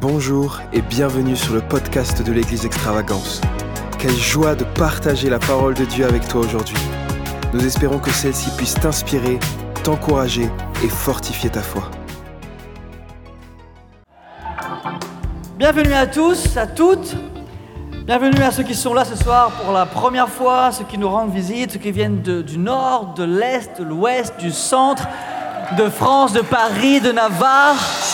Bonjour et bienvenue sur le podcast de l'Église Extravagance. Quelle joie de partager la parole de Dieu avec toi aujourd'hui. Nous espérons que celle-ci puisse t'inspirer, t'encourager et fortifier ta foi. Bienvenue à tous, à toutes. Bienvenue à ceux qui sont là ce soir pour la première fois, ceux qui nous rendent visite, ceux qui viennent du nord, de l'est, de l'ouest, du centre, de France, de Paris, de Navarre.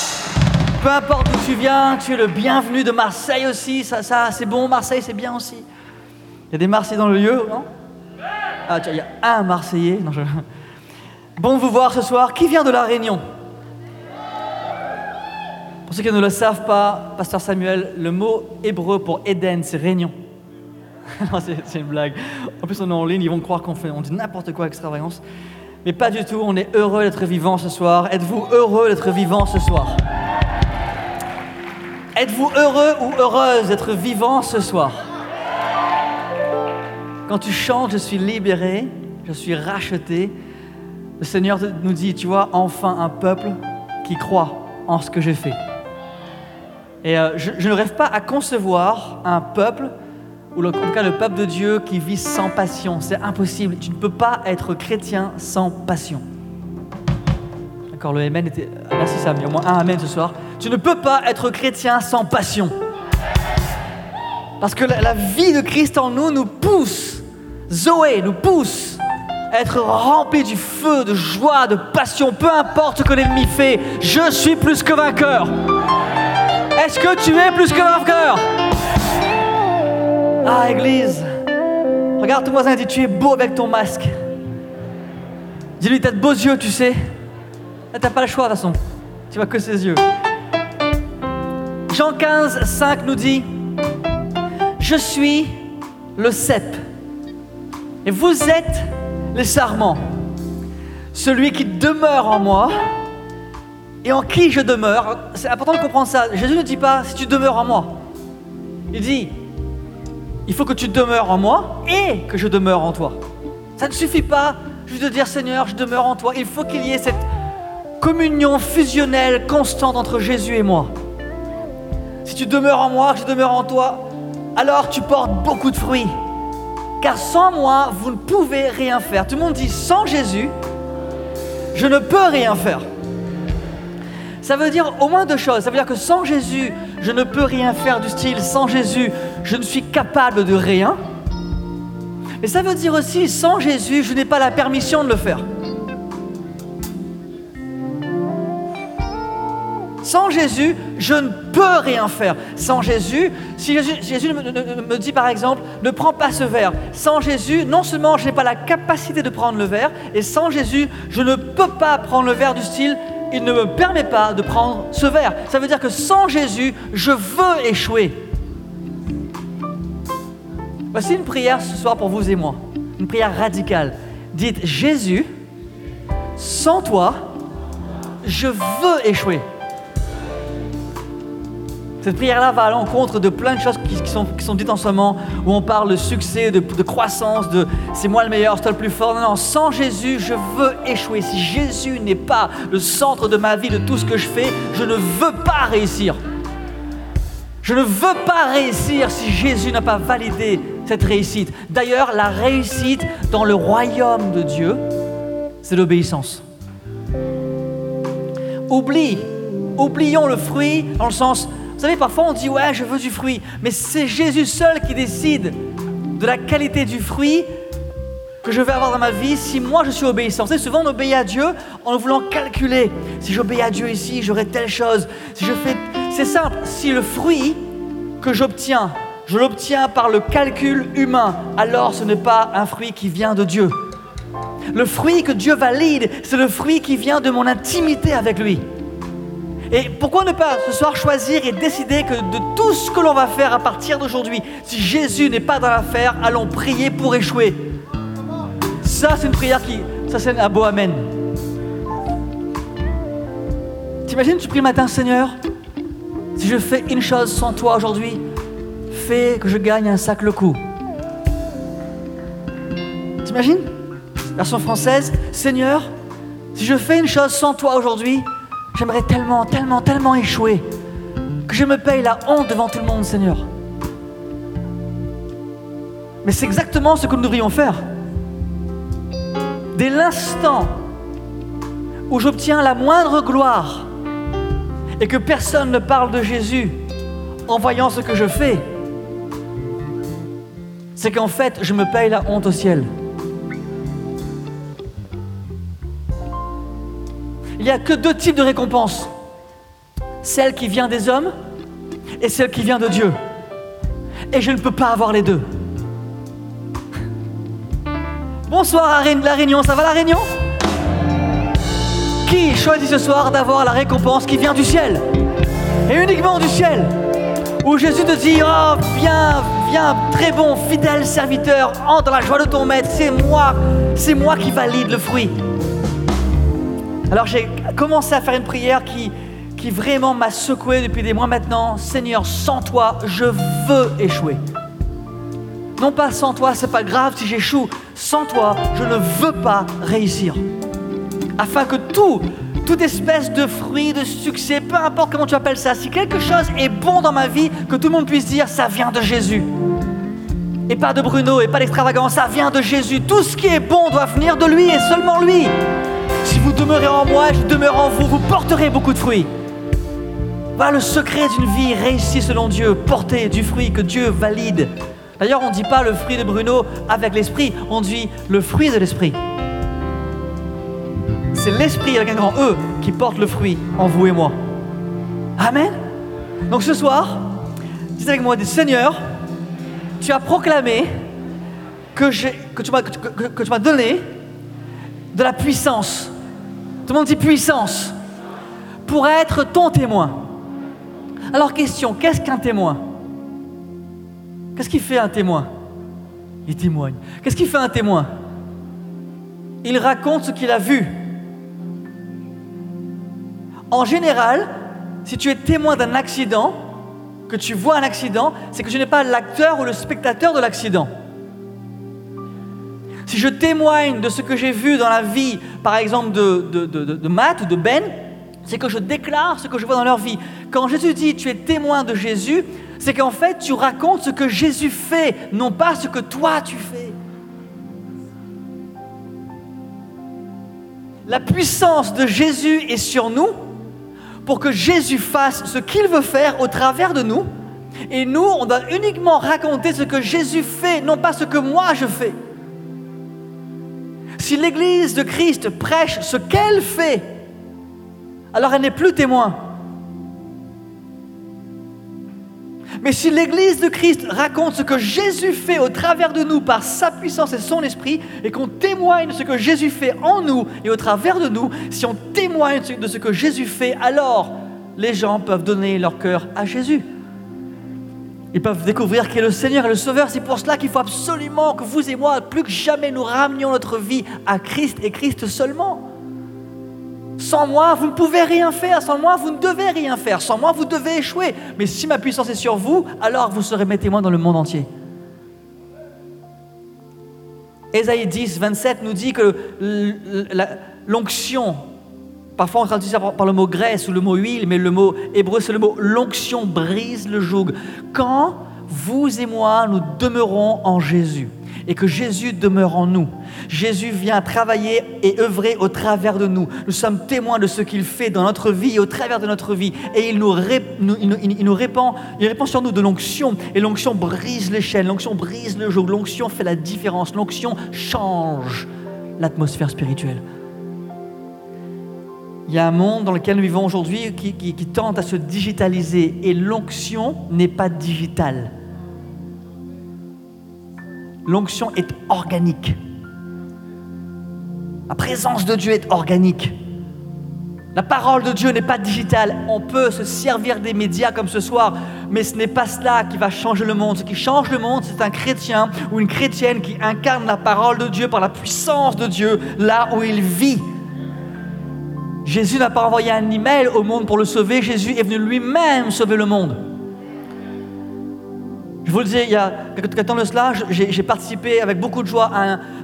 Peu importe d'où tu viens, tu es le bienvenu de Marseille aussi. Ça, ça c'est bon, Marseille, c'est bien aussi. Il y a des Marseillais dans le lieu, non? Ah, tiens, il y a un Marseillais. Non, je- Bon vous voir ce soir. Qui vient de La Réunion? Pour ceux qui ne le savent pas, Pasteur Samuel, le mot hébreu pour Éden, c'est réunion. c'est une blague. En plus, on est en ligne, ils vont croire qu'on fait, on dit n'importe quoi extravagance. Mais pas du tout, on est heureux d'être vivant ce soir. Êtes-vous heureux d'être vivant ce soir? Êtes-vous heureux ou heureuse d'être vivant ce soir? Quand tu chantes, je suis libéré, je suis racheté. Le Seigneur nous dit, tu vois, enfin un peuple qui croit en ce que j'ai fait. Et euh, je, ne rêve pas à concevoir un peuple, ou en tout cas le peuple de Dieu, qui vit sans passion. C'est impossible. Tu ne peux pas être chrétien sans passion. D'accord, le Amen était. Merci Sam, il y a au moins un Amen ce soir. Tu ne peux pas être chrétien sans passion. Parce que la, vie de Christ en nous nous pousse, Zoé nous pousse à être rempli du feu, de joie, de passion, peu importe ce que l'ennemi fait, je suis plus que vainqueur. Est-ce que tu es plus que vainqueur? Ah, Église, regarde ton voisin et dis Tu es beau avec ton masque. Dis-lui T'as de beaux yeux, tu sais. Là, T'as pas le choix de toute façon. Tu vois que ses yeux. Jean 15, 5 nous dit Je suis le cep. Et vous êtes les sarments. Celui qui demeure en moi et en qui je demeure. C'est important de comprendre ça. Jésus ne dit pas si tu demeures en moi. Il dit il faut que tu demeures en moi et que je demeure en toi. Ça ne suffit pas juste de dire Seigneur, je demeure en toi. Il faut qu'il y ait cette communion fusionnelle constante entre Jésus et moi. Tu demeures en moi, je demeure en toi, alors tu portes beaucoup de fruits. Car sans moi, vous ne pouvez rien faire. Tout le monde dit sans Jésus, je ne peux rien faire. Ça veut dire au moins deux choses. Ça veut dire que sans Jésus, je ne peux rien faire du style sans Jésus, je ne suis capable de rien. Mais ça veut dire aussi sans Jésus, je n'ai pas la permission de le faire. Sans Jésus, je ne peux rien faire. Sans Jésus, si Jésus, me- me dit par exemple, ne prends pas ce verre. Sans Jésus, non seulement je n'ai pas la capacité de prendre le verre, et sans Jésus, je ne peux pas prendre le verre du style, il ne me permet pas de prendre ce verre. Ça veut dire que sans Jésus, je veux échouer. Voici une prière ce soir pour vous et moi. Une prière radicale. Dites Jésus, sans toi, je veux échouer. Cette prière-là va à l'encontre de plein de choses qui, sont, dites en ce moment, où on parle de succès, de, de croissance, de c'est moi le meilleur, c'est toi le plus fort. Non, non, sans Jésus, je veux échouer. Si Jésus n'est pas le centre de ma vie, de tout ce que je fais, je ne veux pas réussir. Je ne veux pas réussir si Jésus n'a pas validé cette réussite. D'ailleurs, la réussite dans le royaume de Dieu, c'est l'obéissance. Oublie, oublions le fruit dans le sens, savez, parfois on dit ouais, je veux du fruit, mais c'est Jésus seul qui décide de la qualité du fruit que je vais avoir dans ma vie si moi je suis obéissant. Savez, souvent on obéit à Dieu en voulant calculer. Si j'obéis à Dieu ici, j'aurai telle chose. Si je fais, c'est simple. Si le fruit que j'obtiens, je l'obtiens par le calcul humain, alors ce n'est pas un fruit qui vient de Dieu. Le fruit que Dieu valide, c'est le fruit qui vient de mon intimité avec lui. Et pourquoi ne pas ce soir choisir et décider que de tout ce que l'on va faire à partir d'aujourd'hui, si Jésus n'est pas dans l'affaire, allons prier pour échouer. Ça, c'est une prière qui, ça c'est un beau Amen. T'imagines, tu pries le matin, Seigneur, si je fais une chose sans toi aujourd'hui, fais que je gagne un sac le coup. T'imagines? Version française, Seigneur, si je fais une chose sans toi aujourd'hui, j'aimerais tellement, tellement, tellement échouer que je me paye la honte devant tout le monde, Seigneur. Mais c'est exactement ce que nous devrions faire. Dès l'instant où j'obtiens la moindre gloire et que personne ne parle de Jésus en voyant ce que je fais, c'est qu'en fait, je me paye la honte au ciel. Il n'y a que deux types de récompenses. Celle qui vient des hommes et celle qui vient de Dieu. Et je ne peux pas avoir les deux. Bonsoir à La Réunion, ça va la Réunion? Qui choisit ce soir d'avoir la récompense qui vient du ciel? Et uniquement du ciel Où Jésus te dit, oh viens, viens, très bon, fidèle serviteur, entre la joie de ton maître, c'est moi, c'est moi qui valide le fruit. Alors j'ai commencé à faire une prière qui, vraiment m'a secoué depuis des mois maintenant. Seigneur, sans toi, je veux échouer. Non pas sans toi, c'est pas grave si j'échoue. Sans toi, je ne veux pas réussir. Afin que tout, toute espèce de fruit, de succès, peu importe comment tu appelles ça, si quelque chose est bon dans ma vie, que tout le monde puisse dire ça vient de Jésus. Et pas de Bruno, et pas d'extravagance, ça vient de Jésus. Tout ce qui est bon doit venir de lui et seulement lui. Demeurez en moi, je demeure en vous, vous porterez beaucoup de fruits. Voilà le secret d'une vie réussie selon Dieu, porter du fruit que Dieu valide. D'ailleurs, on ne dit pas le fruit de Bruno avec l'esprit, on dit le fruit de l'esprit. C'est l'esprit avec un grand E qui porte le fruit en vous et moi. Amen. Donc ce soir, dites avec moi, Seigneur, tu as proclamé que tu m'as donné de la puissance. Tout le monde dit puissance. Pour être ton témoin. Alors question, qu'est-ce qu'un témoin? Qu'est-ce qui fait un témoin? Il témoigne. Qu'est-ce qui fait un témoin? Il raconte ce qu'il a vu. En général, si tu es témoin d'un accident, que tu vois un accident, c'est que je n'ai pas l'acteur ou le spectateur de l'accident. Si je témoigne de ce que j'ai vu dans la vie, par exemple de, de, de, Matt ou de Ben, c'est que je déclare ce que je vois dans leur vie. Quand Jésus dit tu es témoin de Jésus, c'est qu'en fait, tu racontes ce que Jésus fait, non pas ce que toi tu fais. La puissance de Jésus est sur nous pour que Jésus fasse ce qu'il veut faire au travers de nous. Et nous, on doit uniquement raconter ce que Jésus fait, non pas ce que moi je fais. Si l'Église de Christ prêche ce qu'elle fait, alors elle n'est plus témoin. Mais si l'Église de Christ raconte ce que Jésus fait au travers de nous par sa puissance et son esprit, et qu'on témoigne de ce que Jésus fait en nous et au travers de nous, si on témoigne de ce que Jésus fait, alors les gens peuvent donner leur cœur à Jésus. Ils peuvent découvrir qu'il est le Seigneur et le Sauveur. C'est pour cela qu'il faut absolument que vous et moi, plus que jamais, nous ramenions notre vie à Christ et Christ seulement. Sans moi, vous ne pouvez rien faire. Sans moi, vous ne devez rien faire. Sans moi, vous devez échouer. Mais si ma puissance est sur vous, alors vous serez mes témoins dans le monde entier. Ésaïe 10, 27 nous dit que l'onction, parfois on traduit ça par le mot graisse ou le mot huile, mais le mot hébreu c'est le mot l'onction brise le joug. Quand vous et moi, nous demeurons en Jésus et que Jésus demeure en nous. Jésus vient travailler et œuvrer au travers de nous. Nous sommes témoins de ce qu'il fait dans notre vie et au travers de notre vie. Et il nous, il nous, répand, il répand sur nous de l'onction. Et l'onction brise l'échelle, l'onction brise le joug, l'onction fait la différence, l'onction change l'atmosphère spirituelle. Il y a un monde dans lequel nous vivons aujourd'hui qui, tente à se digitaliser et l'onction n'est pas digitale. L'onction est organique. La présence de Dieu est organique. La parole de Dieu n'est pas digitale. On peut se servir des médias comme ce soir, mais ce n'est pas cela qui va changer le monde. Ce qui change le monde, c'est un chrétien ou une chrétienne qui incarne la parole de Dieu par la puissance de Dieu là où il vit. Jésus n'a pas envoyé un email au monde pour le sauver. Jésus est venu lui-même sauver le monde. Je vous le disais, il y a quelques temps de cela, j'ai participé avec beaucoup de joie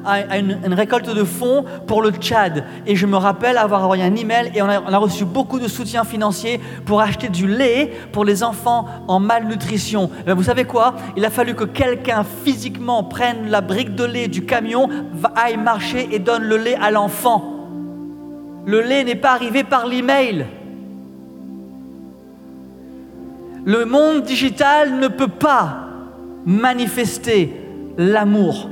à, une, récolte de fonds pour le Tchad. Et je me rappelle avoir envoyé un email et on a, reçu beaucoup de soutien financier pour acheter du lait pour les enfants en malnutrition. Et vous savez quoi? Il a fallu que quelqu'un physiquement prenne la brique de lait du camion, aille marcher et donne le lait à l'enfant. Le lait n'est pas arrivé par l'email. Le monde digital ne peut pas manifester l'amour.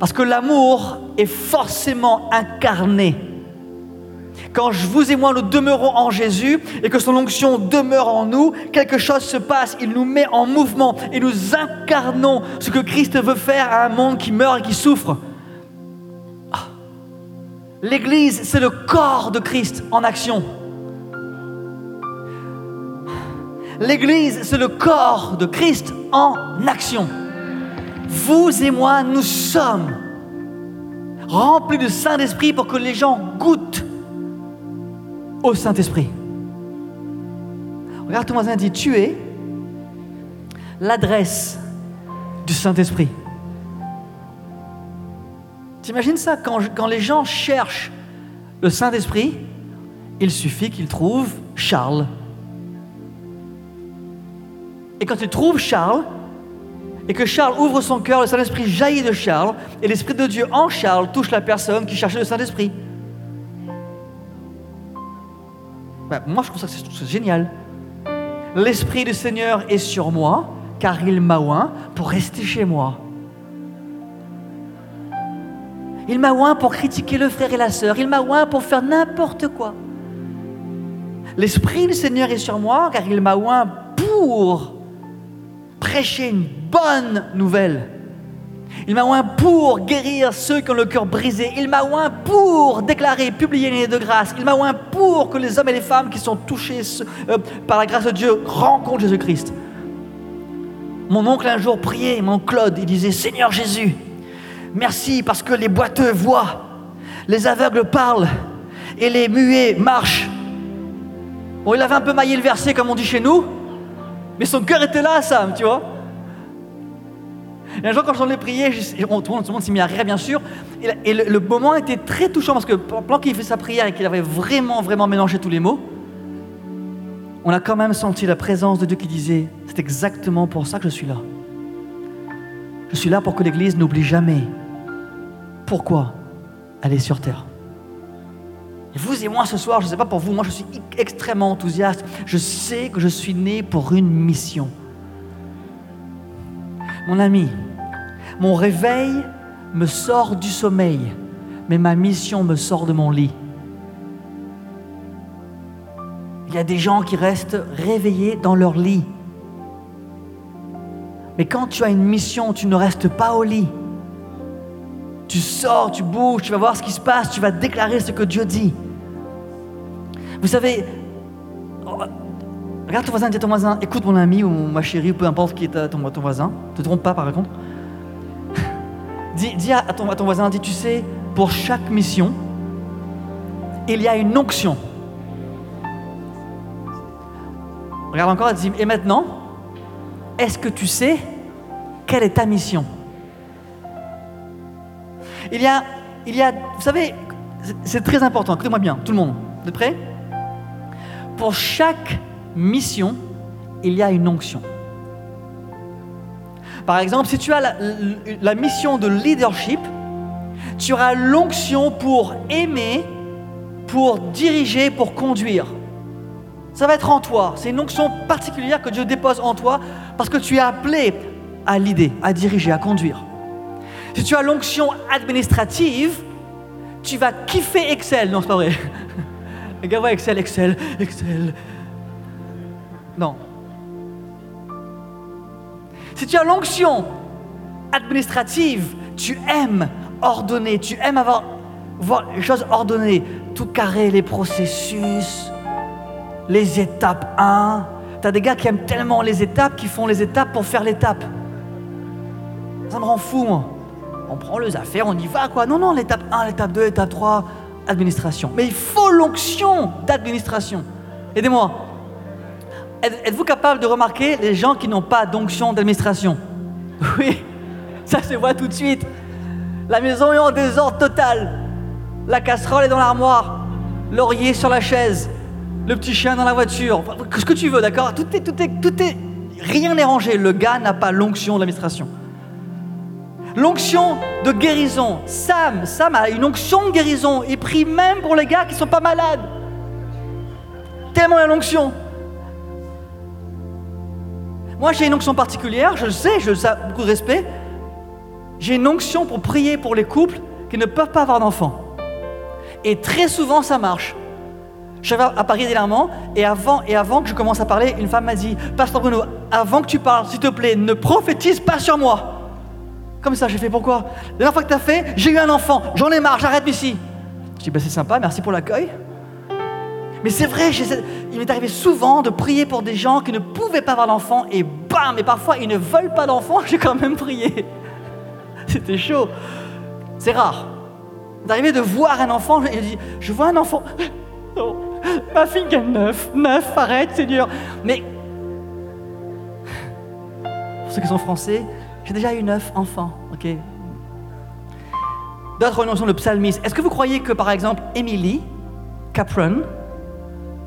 Parce que l'amour est forcément incarné. Quand vous et moi nous demeurons en Jésus et que son onction demeure en nous, quelque chose se passe, il nous met en mouvement et nous incarnons ce que Christ veut faire à un monde qui meurt et qui souffre. L'Église, c'est le corps de Christ en action. L'Église, c'est le corps de Christ en action. Vous et moi, nous sommes remplis de Saint-Esprit pour que les gens goûtent au Saint-Esprit. Regarde ton voisin dit, tu es l'adresse du Saint-Esprit. T'imagines ça quand, les gens cherchent le Saint-Esprit, il suffit qu'ils trouvent Charles et quand tu trouves Charles, et que Charles ouvre son cœur, le Saint-Esprit jaillit de Charles, et l'Esprit de Dieu en Charles touche la personne qui cherchait le Saint-Esprit. Ben, moi, je trouve ça génial. L'Esprit du Seigneur est sur moi, car il m'a oint pour rester chez moi. Il m'a oint pour critiquer le frère et la sœur. Il m'a oint pour faire n'importe quoi. L'Esprit du Seigneur est sur moi, car il m'a oint pour prêcher une bonne nouvelle. Il m'a oint pour guérir ceux qui ont le cœur brisé. Il m'a oint pour déclarer, publier les de grâce. Il m'a oint pour que les hommes et les femmes qui sont touchés euh, par la grâce de Dieu rencontrent Jésus-Christ. Mon oncle un jour priait, mon Claude, il disait Seigneur Jésus, merci parce que les boiteux voient, les aveugles parlent et les muets marchent. Bon, il avait un peu maillé le verset comme on dit chez nous, mais son cœur était là, Sam, tu vois. Et un jour, quand j'en ai prié, tout le monde s'est mis à rire, bien sûr. Et, le, moment était très touchant parce que pendant qu'il fait sa prière et qu'il avait vraiment, vraiment mélangé tous les mots, on a quand même senti la présence de Dieu qui disait C'est exactement pour ça que je suis là. Je suis là pour que l'Église n'oublie jamais pourquoi est sur terre. Vous et moi ce soir, je ne sais pas pour vous, moi je suis extrêmement enthousiaste. Je sais que je suis né pour une mission. Mon ami, mon réveil me sort du sommeil, mais ma mission me sort de mon lit. Il y a des gens qui restent réveillés dans leur lit. Mais quand tu as une mission, tu ne restes pas au lit. Tu sors, tu bouges, tu vas voir ce qui se passe, tu vas déclarer ce que Dieu dit. Vous savez, regarde ton voisin, dis à ton voisin, écoute mon ami ou ma chérie, peu importe qui est ton, ton voisin, ne te trompe pas par contre. dis, à, ton, à ton voisin, dis, tu sais, pour chaque mission, il y a une onction. Regarde encore, dis, et maintenant, est-ce que tu sais quelle est ta mission? Il y a, vous savez, c'est très important, écoutez-moi bien, tout le monde, êtes prêts pour chaque mission, il y a une onction. Par exemple, si tu as la, mission de leadership, tu auras l'onction pour aimer, pour diriger, pour conduire. Ça va être en toi. C'est une onction particulière que Dieu dépose en toi parce que tu es appelé à l'idée, à diriger, à conduire. Si tu as l'onction administrative, tu vas kiffer Excel. Non, c'est pas vrai. Regarde, Excel, Excel, Excel. Non. Si tu as l'onction administrative, tu aimes ordonner, tu aimes avoir voir les choses ordonnées, tout carré, les processus, les étapes 1. Tu as des gars qui aiment tellement les étapes qu'ils font les étapes pour faire l'étape. Ça me rend fou, moi. On prend les affaires, on y va, quoi. Non, non, l'étape 1, l'étape 2, l'étape 3 administration. Mais il faut l'onction d'administration. Aidez-moi. êtes-vous capable de remarquer les gens qui n'ont pas d'onction d'administration? Oui, ça se voit tout de suite. La maison est en désordre total. La casserole est dans l'armoire. Laurier sur la chaise. Le petit chien dans la voiture. Ce que tu veux, d'accord? Tout est, tout tout est. Rien n'est rangé. Le gars n'a pas l'onction d'administration. L'onction de guérison. Sam, Sam a une onction de guérison. Il prie même pour les gars qui ne sont pas malades. Tellement la l'onction. Moi, j'ai une onction particulière, je le sais, je le sais, beaucoup de respect. J'ai une onction pour prier pour les couples qui ne peuvent pas avoir d'enfants. Et très souvent, ça marche. Je vais à Paris dernièrement, et avant, et avant que je commence à parler, une femme m'a dit Pasteur Bruno, avant que tu parles, s'il te plaît, ne prophétise pas sur moi. Comme ça, j'ai fait pourquoi La dernière fois que tu as fait, j'ai eu un enfant, j'en ai marre, j'arrête ici. Je dis bah, C'est sympa, merci pour l'accueil. Mais c'est vrai, il m'est arrivé souvent de prier pour des gens qui ne pouvaient pas avoir d'enfant et bam, et parfois ils ne veulent pas d'enfant, j'ai quand même prié. C'était chaud. C'est rare. D'arriver de voir un enfant, il dit, je vois un enfant. Non, ma fille a neuf, neuf, arrête, c'est dur. Mais, pour ceux qui sont français, j'ai déjà eu neuf enfants, ok D'autres notions de psalmiste. Est-ce que vous croyez que, par exemple, Emily Capron,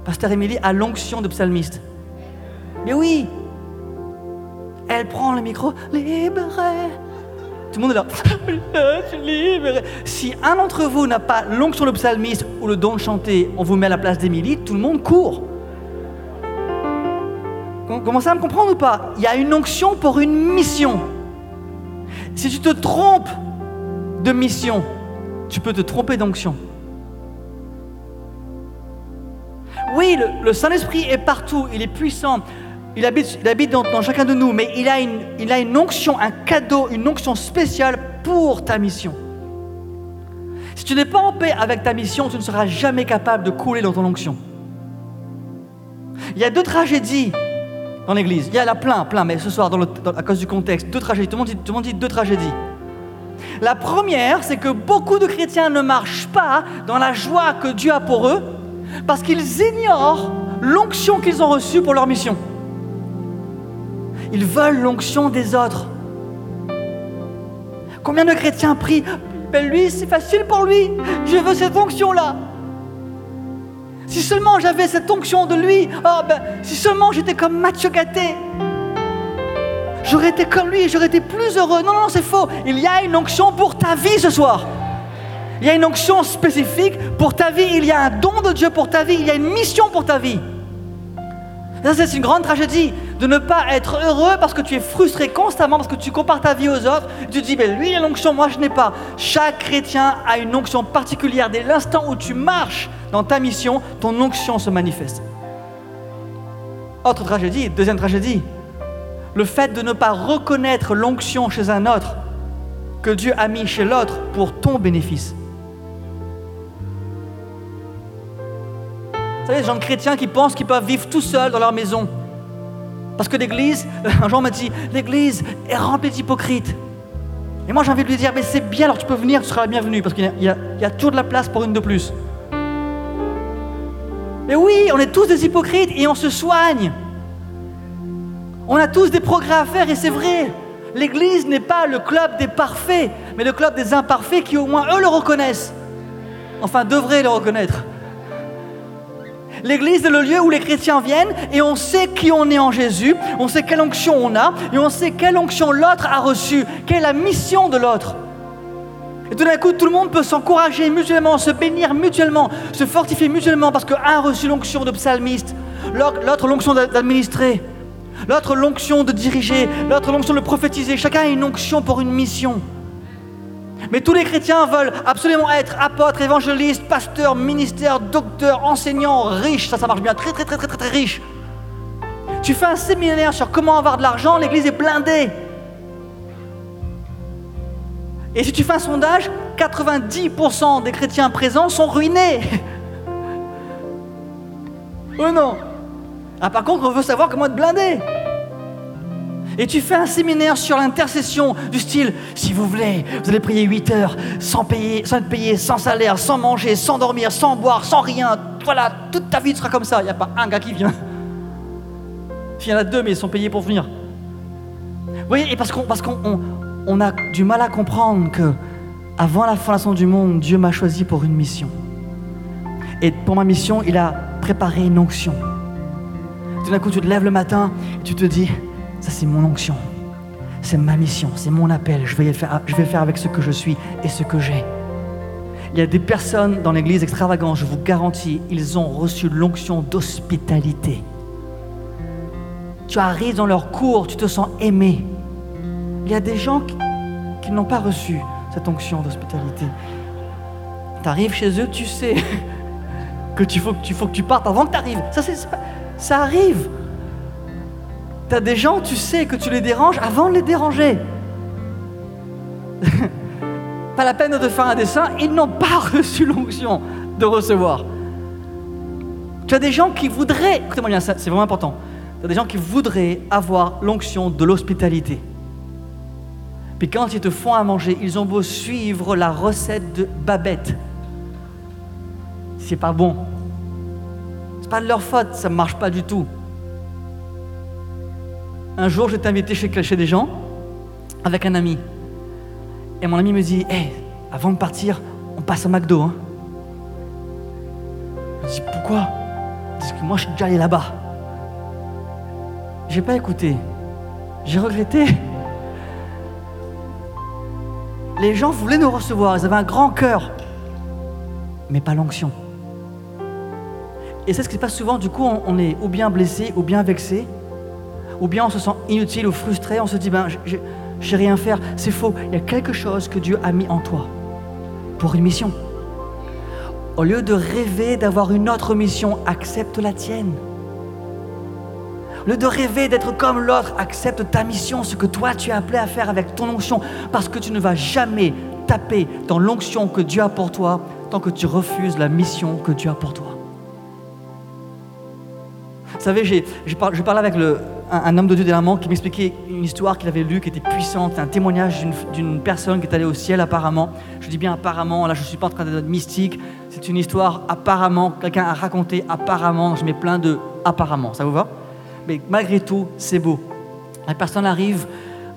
Pasteur Émilie a l'onction de psalmiste? Mais oui, elle prend le micro, libéré. Tout le monde est là, je libéré. Si un d'entre vous n'a pas l'onction de psalmiste ou le don de chanter, on vous met à la place d'Émilie, tout le monde court. Commencez à me comprendre ou pas? Il y a une onction pour une mission. Si tu te trompes de mission, tu peux te tromper d'onction. Oui, le, Saint-Esprit est partout, il est puissant, il habite, dans, chacun de nous, mais il a, une, il a une onction, un cadeau, une onction spéciale pour ta mission. Si tu n'es pas en paix avec ta mission, tu ne seras jamais capable de couler dans ton onction. Il y a deux tragédies dans l'Église. Il y en a plein, plein, mais ce soir, à cause du contexte, deux tragédies. Tout le, monde dit, deux tragédies. La première, c'est que beaucoup de chrétiens ne marchent pas dans la joie que Dieu a pour eux parce qu'ils ignorent l'onction qu'ils ont reçue pour leur mission. Ils veulent l'onction des autres. Combien de chrétiens prient ben lui, c'est facile pour lui, je veux cette onction-là. Si seulement j'avais cette onction de lui, oh ben, si seulement j'étais comme Mathieu Gâté, j'aurais été comme lui, j'aurais été plus heureux. Non, non, c'est faux. Il y a une onction pour ta vie ce soir. Il y a une onction spécifique pour ta vie. Il y a un don de Dieu pour ta vie. Il y a une mission pour ta vie. Ça, c'est une grande tragédie de ne pas être heureux parce que tu es frustré constamment, parce que tu compares ta vie aux autres. Tu te dis, mais lui, il a l'onction, moi, je n'ai pas. Chaque chrétien a une onction particulière. Dès l'instant où tu marches dans ta mission, ton onction se manifeste. Autre tragédie, deuxième tragédie, le fait de ne pas reconnaître l'onction chez un autre que Dieu a mis chez l'autre pour ton bénéfice. Savez, les gens chrétiens qui pensent qu'ils peuvent vivre tout seuls dans leur maison. Parce que l'église, un jour m'a dit, l'église est remplie d'hypocrites. Et moi j'ai envie de lui dire, mais c'est bien, alors tu peux venir, tu seras la bienvenue, parce qu'il y, a toujours de la place pour une de plus. Mais oui, on est tous des hypocrites et on se soigne. On a tous des progrès à faire et c'est vrai. L'église n'est pas le club des parfaits, mais le club des imparfaits qui au moins eux le reconnaissent. Enfin, devraient le reconnaître. L'église est le lieu où les chrétiens viennent et on sait qui on est en Jésus, on sait quelle onction on a et on sait quelle onction l'autre a reçue, quelle est la mission de l'autre. Et tout d'un coup, tout le monde peut s'encourager mutuellement, se bénir mutuellement, se fortifier mutuellement parce qu'un a reçu l'onction de psalmiste, l'autre l'onction d'administrer, l'autre l'onction de diriger, l'autre l'onction de prophétiser. Chacun a une onction pour une mission. Mais tous les chrétiens veulent absolument être apôtres, évangélistes, pasteurs, ministères, docteurs, enseignants, riches. Ça, ça marche bien, très, très, très, très, très, très riches. Tu fais un séminaire sur comment avoir de l'argent, l'église est blindée. Et si tu fais un sondage, 90% des chrétiens présents sont ruinés. oh non ah, Par contre, on veut savoir comment être blindé et tu fais un séminaire sur l'intercession du style, si vous voulez, vous allez prier 8 heures sans payer, sans être payé, sans salaire, sans manger, sans dormir, sans boire, sans rien. Voilà, toute ta vie sera comme ça. Il n'y a pas un gars qui vient. S'il y en a deux, mais ils sont payés pour venir. Vous voyez, et parce qu'on parce qu'on on, on a du mal à comprendre que avant la fondation du monde, Dieu m'a choisi pour une mission. Et pour ma mission, il a préparé une onction. Tout d'un coup, tu te lèves le matin et tu te dis, ça c'est mon onction. C'est ma mission, c'est mon appel. Je vais, faire, je vais faire avec ce que je suis et ce que j'ai. Il y a des personnes dans l'église extravagante, je vous garantis, ils ont reçu l'onction d'hospitalité. Tu arrives dans leur cours, tu te sens aimé. Il y a des gens qui, n'ont pas reçu cette onction d'hospitalité. Tu arrives chez eux, tu sais que tu faut, tu faut que tu partes avant que tu arrives. Ça, c'est- ça arrive. Tu as des gens, tu sais que tu les déranges avant de les déranger. pas la peine de faire un dessin, ils n'ont pas reçu l'onction de recevoir. Tu as des gens qui voudraient, écoutez-moi bien, c'est vraiment important. Tu as des gens qui voudraient avoir l'onction de l'hospitalité. Puis quand ils te font à manger, ils ont beau suivre la recette de Babette. C'est pas bon. C'est pas de leur faute, ça ne marche pas du tout. Un jour, j'étais invité chez, chez des gens avec un ami. Et mon ami me dit Hé, avant de partir, on passe à McDo. Hein. Je dis Pourquoi? Parce que moi, je suis déjà allé là-bas. J'ai pas écouté. J'ai regretté. Les gens voulaient nous recevoir, ils avaient un grand cœur, mais pas l'onction. Et c'est ce qui se passe souvent, du coup, on, on est ou bien blessé, ou bien vexé, ou bien on se sent inutile ou frustré, on se dit, ben, j'ai- j'ai rien à faire. C'est faux, il y a quelque chose que Dieu a mis en toi pour une mission. Au lieu de rêver d'avoir une autre mission, accepte la tienne. Au lieu de rêver d'être comme l'autre, accepte ta mission, ce que toi tu es appelé à faire avec ton onction, parce que tu ne vas jamais taper dans l'onction que Dieu a pour toi tant que tu refuses la mission que Dieu a pour toi. Vous savez, je parlais avec un, homme de Dieu dernièrement qui m'expliquait une histoire qu'il avait lue qui était puissante, un témoignage d'une- d'une personne qui est allée au ciel apparemment. Je dis bien apparemment, là je ne suis pas en train d'être mystique, c'est une histoire apparemment, quelqu'un a raconté apparemment, je mets plein de apparemment, ça vous va? Mais malgré tout, c'est beau. La personne arrive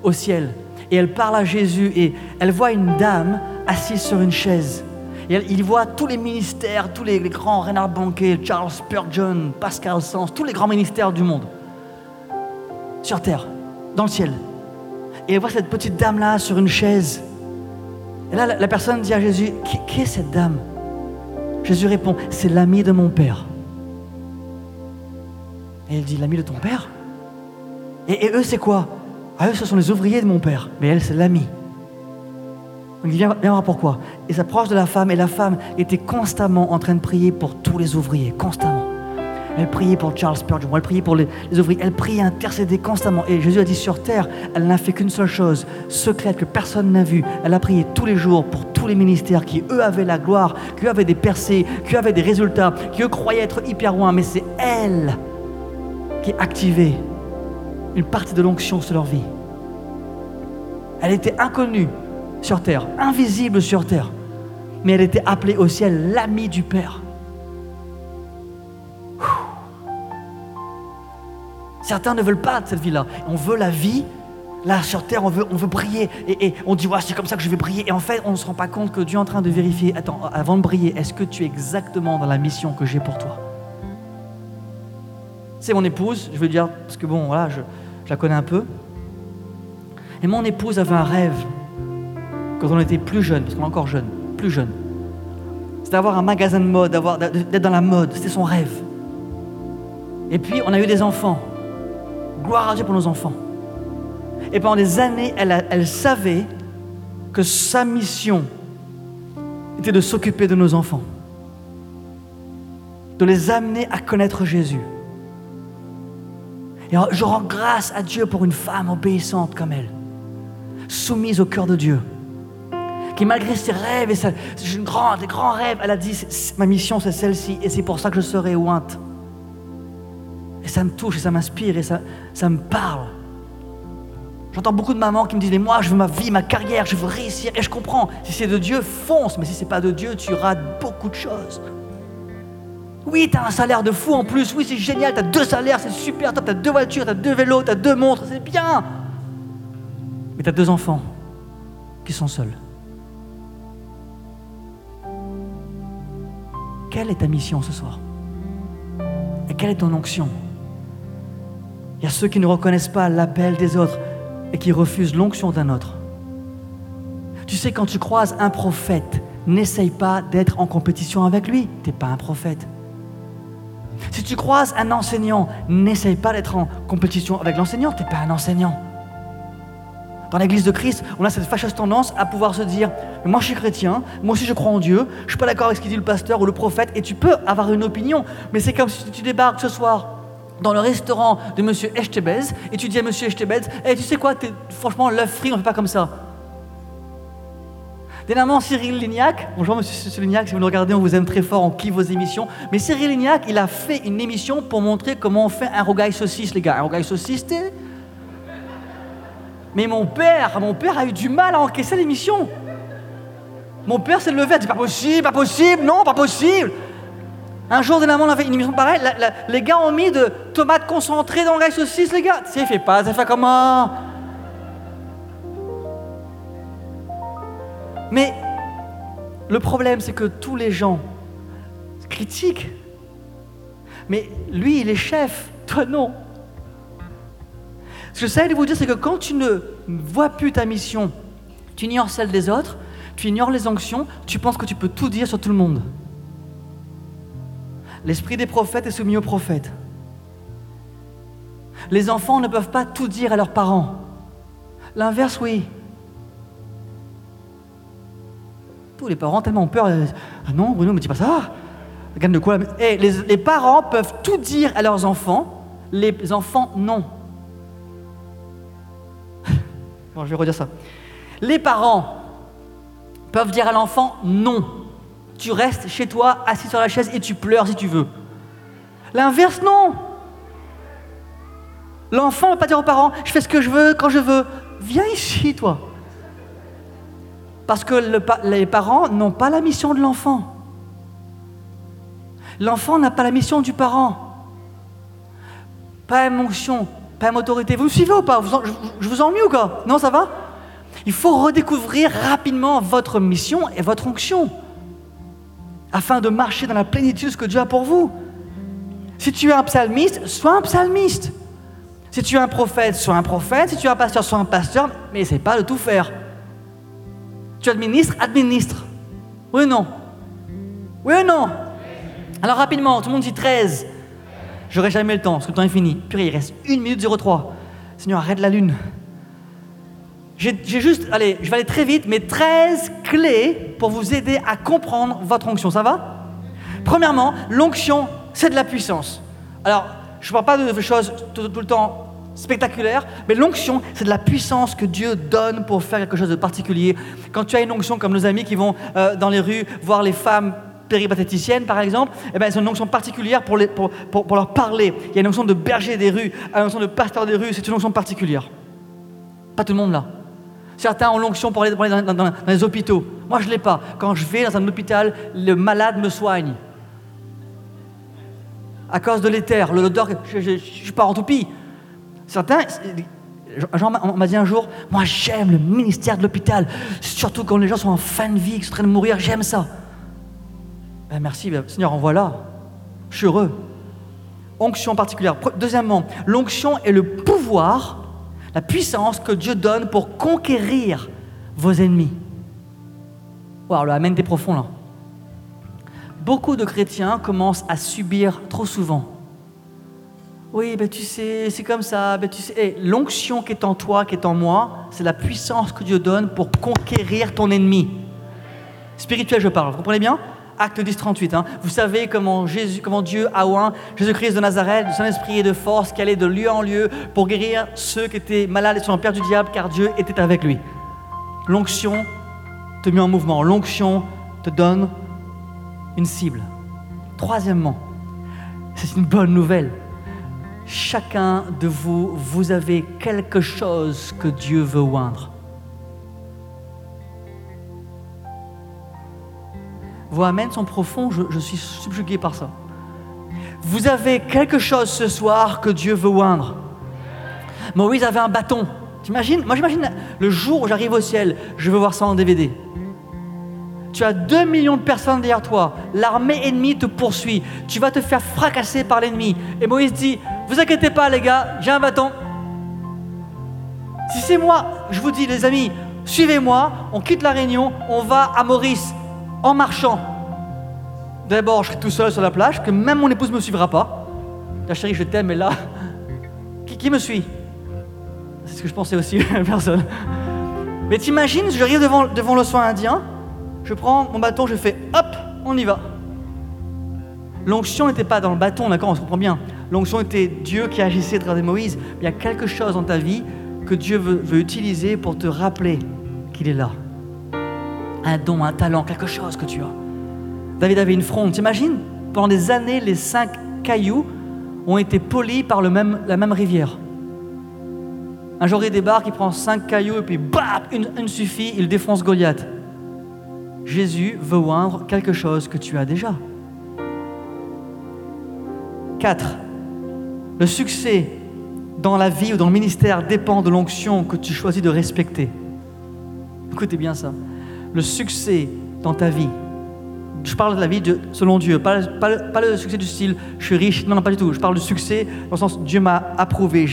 au ciel et elle parle à Jésus et elle voit une dame assise sur une chaise. Il voit tous les ministères, tous les, grands Renard Banquet, Charles Spurgeon, Pascal Sens, tous les grands ministères du monde. Sur terre, dans le ciel. Et elle voit cette petite dame-là sur une chaise. Et là, la, personne dit à Jésus, qui, est cette dame? Jésus répond, c'est l'ami de mon père. Et elle dit, l'ami de ton père? Et, et eux, c'est quoi? Ah, eux, ce sont les ouvriers de mon père. Mais elle, c'est l'ami. Il vient, viens voir pourquoi. Et s'approche de la femme, et la femme était constamment en train de prier pour tous les ouvriers, constamment. Elle priait pour Charles Spurgeon, elle priait pour les, ouvriers, elle priait, intercédait constamment. Et Jésus a dit sur terre, elle n'a fait qu'une seule chose, secrète que personne n'a vue. Elle a prié tous les jours pour tous les ministères qui, eux, avaient la gloire, qui, avaient des percées, qui, avaient des résultats, qui, eux, croyaient être hyper loin. Mais c'est elle qui activait une partie de l'onction sur leur vie. Elle était inconnue sur terre, invisible sur terre, mais elle était appelée au ciel l'amie du Père. Certains ne veulent pas de cette vie-là. On veut la vie. Là, sur terre, on veut, on veut briller. Et, on dit, ouais, c'est comme ça que je vais briller. Et en fait, on ne se rend pas compte que Dieu est en train de vérifier. Attends, avant de briller, est-ce que tu es exactement dans la mission que j'ai pour toi? C'est mon épouse, je veux dire, parce que bon, voilà, je la connais un peu. Et mon épouse avait un rêve quand on était plus jeune, parce qu'on est encore jeune, plus jeune. C'était d'avoir un magasin de mode, d'être dans la mode, c'était son rêve. Et puis, on a eu des enfants. Gloire à Dieu pour nos enfants. Et pendant des années, elle savait que sa mission était de s'occuper de nos enfants, de les amener à connaître Jésus. Et je rends grâce à Dieu pour une femme obéissante comme elle, soumise au cœur de Dieu, qui malgré ses rêves et sa, une grande, des grands rêves, elle a dit ma mission c'est celle-ci et c'est pour ça que je serai ointe. Et ça me touche et ça m'inspire et ça, me parle. J'entends beaucoup de mamans qui me disent Mais moi je veux ma vie, ma carrière, je veux réussir et je comprends. Si c'est de Dieu, fonce, mais si c'est pas de Dieu, tu rates beaucoup de choses. Oui, tu as un salaire de fou en plus. Oui, c'est génial, tu as deux salaires, c'est super top. Tu as deux voitures, tu as deux vélos, tu as deux montres, c'est bien. Mais tu as deux enfants qui sont seuls. Quelle est ta mission ce soir? Et quelle est ton onction? Il y a ceux qui ne reconnaissent pas l'appel des autres et qui refusent l'onction d'un autre. Tu sais, quand tu croises un prophète, n'essaye pas d'être en compétition avec lui. Tu n'es pas un prophète. Si tu croises un enseignant, n'essaye pas d'être en compétition avec l'enseignant. Tu n'es pas un enseignant. Dans l'Église de Christ, on a cette fâcheuse tendance à pouvoir se dire Moi je suis chrétien, moi aussi je crois en Dieu, je ne suis pas d'accord avec ce qu'il dit le pasteur ou le prophète, et tu peux avoir une opinion, mais c'est comme si tu débarques ce soir dans le restaurant de M. Echtebez et tu dis à M. Echtebez Eh, tu sais quoi, franchement, l'œuf frit, on ne fait pas comme ça. Dernièrement, Cyril Lignac, bonjour Monsieur Lignac, si vous nous regardez, on vous aime très fort, on kiffe vos émissions. Mais Cyril Lignac, il a fait une émission pour montrer comment on fait un rogaille saucisse, les gars. Un rogaille saucisse, t'es mais mon père, mon père a eu du mal à encaisser l'émission. Mon père s'est levé, a dit pas possible, pas possible, non, pas possible. Un jour, dernièrement, on a fait une émission pareille. les gars ont mis de tomates concentrées dans le saucisse, les gars. Ça fait pas, ça fait comment? Mais le problème, c'est que tous les gens critiquent. Mais lui, il est chef, toi non. Ce que j'essaie de vous dire, c'est que quand tu ne vois plus ta mission, tu ignores celle des autres, tu ignores les onctions, tu penses que tu peux tout dire sur tout le monde. L'esprit des prophètes est soumis aux prophètes. Les enfants ne peuvent pas tout dire à leurs parents. L'inverse, oui. Tous les parents tellement ont peur. Euh, ah non, Bruno, me dis pas ça. Regarde de quoi eh, les parents peuvent tout dire à leurs enfants, les enfants non je vais redire ça. Les parents peuvent dire à l'enfant non. Tu restes chez toi, assis sur la chaise et tu pleures si tu veux. L'inverse, non. L'enfant ne peut pas dire aux parents Je fais ce que je veux quand je veux. Viens ici, toi. Parce que les parents n'ont pas la mission de l'enfant. L'enfant n'a pas la mission du parent. Pas émotion, pas autorité. Vous me suivez ou pas? Je vous ennuie ou quoi? Non, ça va? Il faut redécouvrir rapidement votre mission et votre onction afin de marcher dans la plénitude que Dieu a pour vous. Si tu es un psalmiste, sois un psalmiste. Si tu es un prophète, sois un prophète. Si tu es un pasteur, sois un pasteur. Mais c'est pas de tout faire. Tu administres, administre. Oui ou non? Oui ou non? Alors rapidement, tout le monde dit 13. J'aurai jamais le temps, parce que le temps est fini. Purée, il reste 1 minute 03. Seigneur, arrête la lune. J'ai juste, allez, je vais aller très vite, mais 13 clés pour vous aider à comprendre votre onction. Ça va? Premièrement, l'onction, c'est de la puissance. Alors, je ne parle pas de choses tout, le temps spectaculaires, mais l'onction, c'est de la puissance que Dieu donne pour faire quelque chose de particulier. Quand tu as une onction comme nos amis qui vont euh, dans les rues voir les femmes péripatéticienne, par exemple, eh ben, c'est une onction particulière pour, les, pour, pour, leur parler. Il y a une onction de berger des rues, une onction de pasteur des rues, c'est une onction particulière. Pas tout le monde là. Certains ont l'onction pour aller, dans, les hôpitaux. Moi, je ne l'ai pas. Quand je vais dans un hôpital, le malade me soigne. À cause de l'éther, l'odeur, je suis pas en toupie. Certains, Jean m'a dit un jour, moi j'aime le ministère de l'hôpital, surtout quand les gens sont en fin de vie, qui sont en train de mourir, j'aime ça. Ben, merci, ben, Seigneur, en voilà. Je suis heureux. Onction particulière. Deuxièmement, l'onction est le pouvoir, la puissance que Dieu donne pour conquérir vos ennemis. Wow, le Amen est profond là. Beaucoup de chrétiens commencent à subir trop souvent. Oui, ben tu sais, c'est comme ça. Ben tu sais, eh, l'onction qui est en toi, qui est en moi, c'est la puissance que Dieu donne pour conquérir ton ennemi. Spirituel, je parle. Vous comprenez bien? Acte 10, 38. Hein. Vous savez comment, Jésus, comment Dieu a oint Jésus-Christ de Nazareth, de son esprit et de force, qui allait de lieu en lieu pour guérir ceux qui étaient malades et sur père du diable, car Dieu était avec lui. L'onction te met en mouvement. L'onction te donne une cible. Troisièmement, c'est une bonne nouvelle. Chacun de vous, vous avez quelque chose que Dieu veut oindre. Vos amens sont profonds, je, suis subjugué par ça. Vous avez quelque chose ce soir que Dieu veut oindre. Moïse avait un bâton. T'imagines? Moi j'imagine le jour où j'arrive au ciel, je veux voir ça en DVD. Tu as 2 millions de personnes derrière toi. L'armée ennemie te poursuit. Tu vas te faire fracasser par l'ennemi. Et Moïse dit, vous inquiétez pas les gars, j'ai un bâton. Si c'est moi, je vous dis les amis, suivez-moi, on quitte la réunion, on va à Maurice en marchant. D'abord, je serai tout seul sur la plage, que même mon épouse ne me suivra pas. La chérie, je t'aime, mais là, qui, me suit? C'est ce que je pensais aussi, personne. Mais t'imagines, j'arrive devant, devant l'océan Indien, je prends mon bâton, je fais hop, on y va. L'onction n'était pas dans le bâton, d'accord, on se comprend bien. L'onction était Dieu qui agissait à travers Moïse. Il y a quelque chose dans ta vie que Dieu veut, utiliser pour te rappeler qu'il est là. Un don, un talent, quelque chose que tu as. David avait une fronde. T'imagines? Pendant des années, les cinq cailloux ont été polis par le même, la même rivière. Un jour, il débarque, il prend cinq cailloux et puis bam, une, une suffit, il défonce Goliath. Jésus veut oindre quelque chose que tu as déjà. 4. Le succès dans la vie ou dans le ministère dépend de l'onction que tu choisis de respecter. Écoutez bien ça. Le succès dans ta vie, je parle de la vie selon Dieu, pas, le succès du style je suis riche, non, non, pas du tout. Je parle du succès dans le sens Dieu m'a approuvé,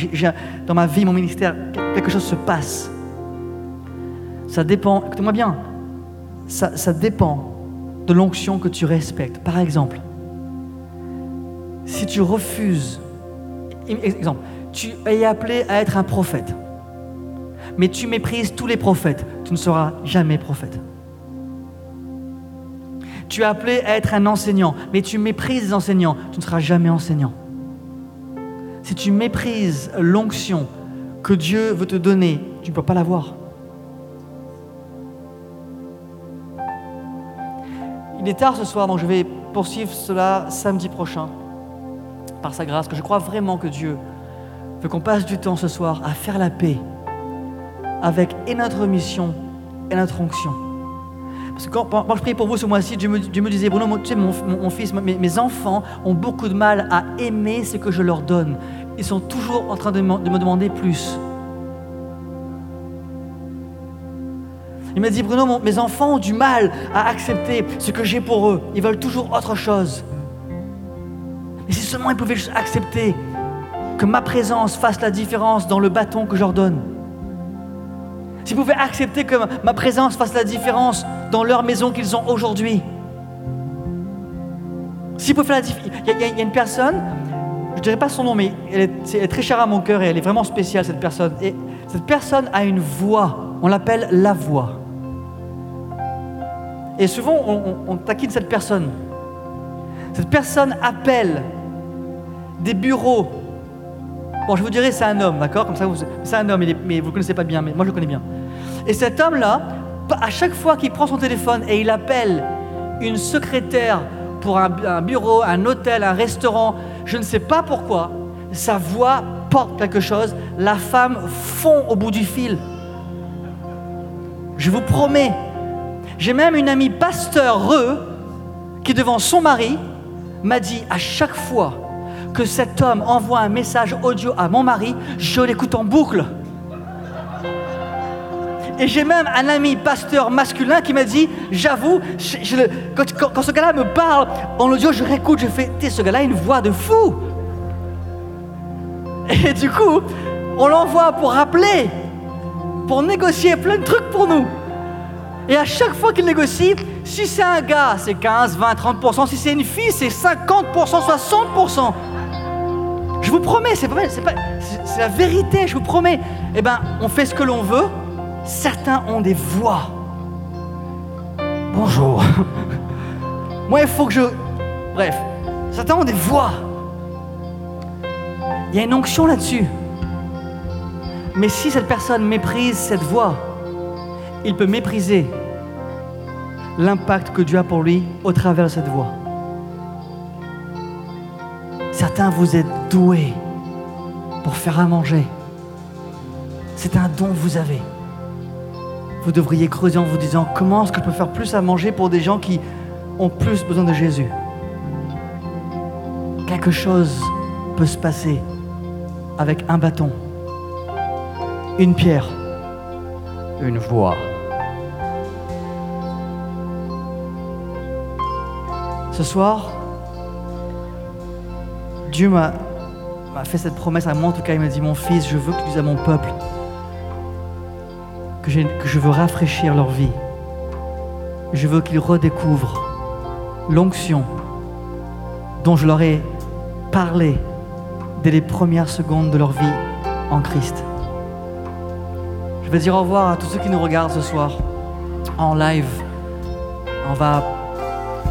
dans ma vie, mon ministère, quelque chose se passe. Ça dépend, écoutez-moi bien, ça, ça dépend de l'onction que tu respectes. Par exemple, si tu refuses, exemple, tu es appelé à être un prophète, mais tu méprises tous les prophètes, tu ne seras jamais prophète. Tu es appelé à être un enseignant, mais tu méprises les enseignants, tu ne seras jamais enseignant. Si tu méprises l'onction que Dieu veut te donner, tu ne peux pas l'avoir. Il est tard ce soir, donc je vais poursuivre cela samedi prochain, par sa grâce, que je crois vraiment que Dieu veut qu'on passe du temps ce soir à faire la paix avec et notre mission et notre onction. Parce que quand, je prie pour vous ce mois-ci, Dieu, me, disait, Bruno, tu sais, mon, fils, mes, enfants ont beaucoup de mal à aimer ce que je leur donne. Ils sont toujours en train de me, de me demander plus. Il m'a dit, Bruno, mes enfants ont du mal à accepter ce que j'ai pour eux. Ils veulent toujours autre chose. Et si seulement ils pouvaient accepter que ma présence fasse la différence dans le bâton que je donne. S'ils pouvaient accepter que ma présence fasse la différence dans leur maison qu'ils ont aujourd'hui. S'ils pouvaient faire la différence. Il y, a une personne, je ne dirais pas son nom, mais elle est, très chère à mon cœur et elle est vraiment spéciale, cette personne. Et cette personne a une voix, on l'appelle la voix. Et souvent, on, on taquine cette personne. Cette personne appelle des bureaux Bon, je vous dirais, c'est un homme, d'accord? Comme ça, c'est un homme, mais vous ne le connaissez pas bien, mais moi je le connais bien. Et cet homme-là, à chaque fois qu'il prend son téléphone et il appelle une secrétaire pour un, bureau, un hôtel, un restaurant, je ne sais pas pourquoi, sa voix porte quelque chose, la femme fond au bout du fil. Je vous promets, j'ai même une amie pasteur qui devant son mari m'a dit à chaque fois que cet homme envoie un message audio à mon mari, je l'écoute en boucle. Et j'ai même un ami pasteur masculin qui m'a dit, j'avoue, quand, ce gars-là me parle en audio, je réécoute, je fais, ce gars-là une voix de fou. Et du coup, on l'envoie pour rappeler, pour négocier plein de trucs pour nous. Et à chaque fois qu'il négocie, si c'est un gars, c'est 15, 20, 30%, si c'est une fille, c'est 50%, 60%. Je vous promets, c'est la vérité, je vous promets. Eh bien, on fait ce que l'on veut. Certains ont des voix. Bonjour. Moi, il faut que je. Bref, certains ont des voix. Il y a une onction là-dessus. Mais si cette personne méprise cette voix, il peut mépriser l'impact que Dieu a pour lui au travers de cette voix. Certains, vous êtes doués pour faire à manger. C'est un don que vous avez. Vous devriez creuser en vous disant comment est-ce que je peux faire plus à manger pour des gens qui ont plus besoin de Jésus? Quelque chose peut se passer avec un bâton, une pierre, une voix. Ce soir, Dieu m'a m'a fait cette promesse à moi, en tout cas, il m'a dit Mon fils, je veux que tu dises à mon peuple que, je veux rafraîchir leur vie. Je veux qu'ils redécouvrent l'onction dont je leur ai parlé dès les premières secondes de leur vie en Christ. Je vais dire au revoir à tous ceux qui nous regardent ce soir en live. On va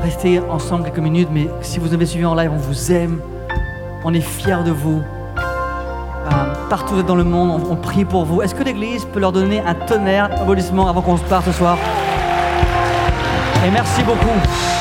rester ensemble quelques minutes, mais si vous avez suivi en live, on vous aime, on est fiers de vous. Partout dans le monde, on, prie pour vous. Est-ce que l'Église peut leur donner un tonnerre d'applaudissements avant qu'on se parte ce soir? Et merci beaucoup.